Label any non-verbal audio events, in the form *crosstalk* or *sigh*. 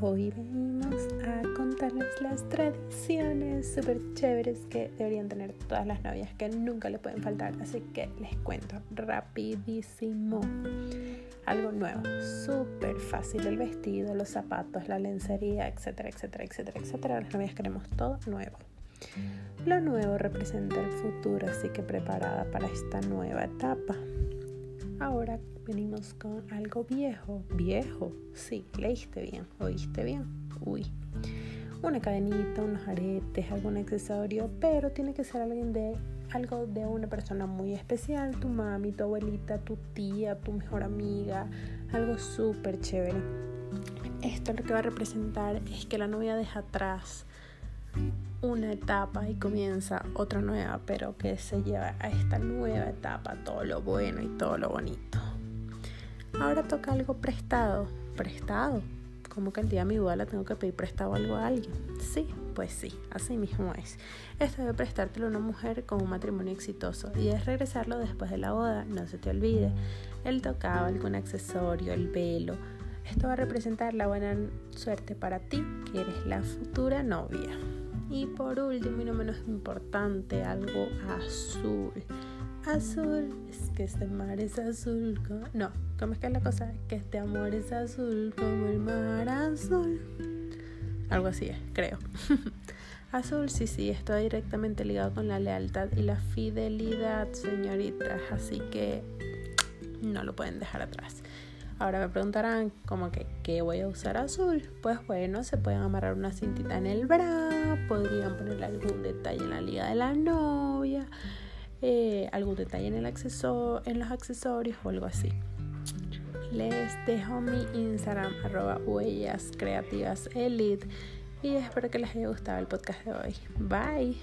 Hoy venimos a contarles las tradiciones súper chéveres que deberían tener todas las novias que nunca le pueden faltar. Así que les cuento rapidísimo. Algo nuevo, súper fácil. El vestido, los zapatos, la lencería, etcétera, etcétera, etcétera, etcétera. Las novias queremos todo nuevo. Lo nuevo representa el futuro, así que preparada para esta nueva etapa. Ahora venimos con algo viejo. Viejo, sí, leíste bien, oíste bien. Uy. Una cadenita, unos aretes, algún accesorio, pero tiene que ser alguien de algo de una persona muy especial, tu mami, tu abuelita, tu tía, tu mejor amiga, algo súper chévere. Esto lo que va a representar es que la novia deja atrás una etapa y comienza otra nueva, pero que se lleva a esta nueva etapa todo lo bueno y todo lo bonito. Ahora toca algo prestado, prestado. Como que el día de mi boda tengo que pedir prestado algo a alguien. Sí, pues sí, así mismo es. Esto de prestártelo a una mujer con un matrimonio exitoso y es regresarlo después de la boda, no se te olvide. El tocado, algún accesorio, el velo. Esto va a representar la buena suerte para ti, que eres la futura novia. Y por último y no menos importante, algo azul. Azul, es que este mar es azul. No, ¿cómo es que es la cosa? Que este amor es azul como el mar azul. Algo así es, creo. *laughs* azul, sí, sí, está directamente ligado con la lealtad y la fidelidad, señoritas. Así que no lo pueden dejar atrás. Ahora me preguntarán como que ¿qué voy a usar azul? Pues bueno, se pueden amarrar una cintita en el bra, podrían ponerle algún detalle en la liga de la novia, eh, algún detalle en, los accesorios o algo así. Les dejo mi Instagram arroba huellas creativas elite y espero que les haya gustado el podcast de hoy. Bye.